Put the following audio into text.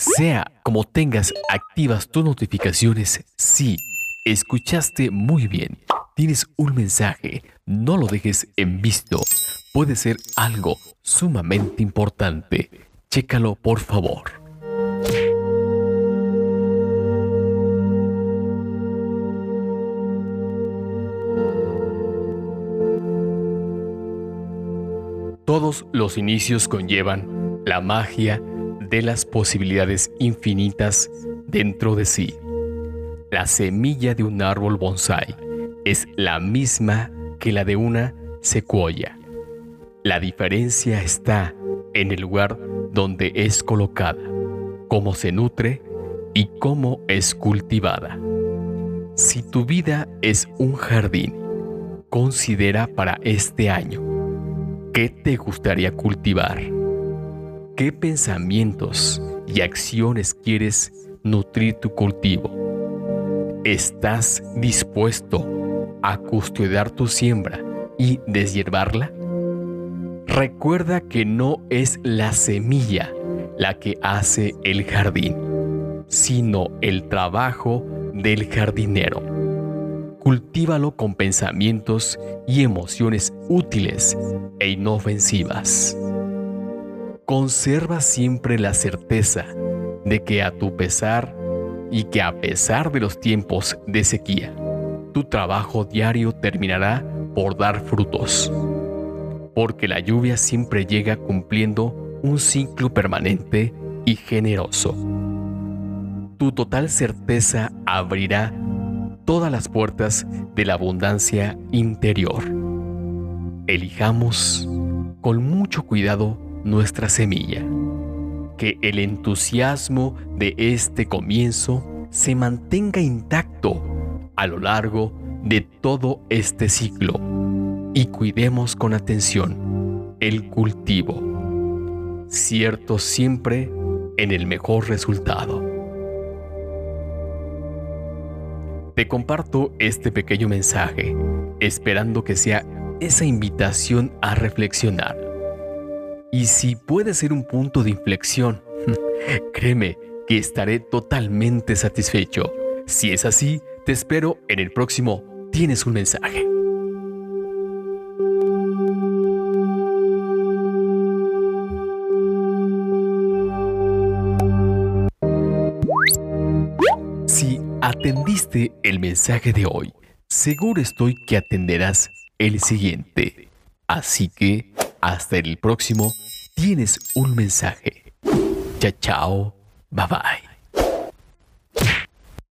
Sea como tengas activas tus notificaciones, sí, escuchaste muy bien. Tienes un mensaje, no lo dejes en visto. Puede ser algo sumamente importante. Chécalo por favor. Todos los inicios conllevan la magia de las posibilidades infinitas dentro de sí. La semilla de un árbol bonsai es la misma que la de una secuoya. La diferencia está en el lugar donde es colocada, cómo se nutre y cómo es cultivada. Si tu vida es un jardín, considera para este año ¿Qué te gustaría cultivar? ¿Qué pensamientos y acciones quieres nutrir tu cultivo? ¿Estás dispuesto a custodiar tu siembra y deshiervarla? Recuerda que no es la semilla la que hace el jardín, sino el trabajo del jardinero. Cultívalo con pensamientos y emociones útiles e inofensivas. Conserva siempre la certeza de que a tu pesar y que a pesar de los tiempos de sequía, tu trabajo diario terminará por dar frutos. Porque la lluvia siempre llega cumpliendo un ciclo permanente y generoso. Tu total certeza abrirá todas las puertas de la abundancia interior. Elijamos con mucho cuidado nuestra semilla. Que el entusiasmo de este comienzo se mantenga intacto a lo largo de todo este ciclo y cuidemos con atención el cultivo, cierto siempre en el mejor resultado. Te comparto este pequeño mensaje, esperando que sea esa invitación a reflexionar. Y si puede ser un punto de inflexión, créeme que estaré totalmente satisfecho. Si es así, te espero en el próximo Tienes un mensaje. atendiste el mensaje de hoy, seguro estoy que atenderás el siguiente. Así que, hasta el próximo, tienes un mensaje. Chao, chao, bye bye.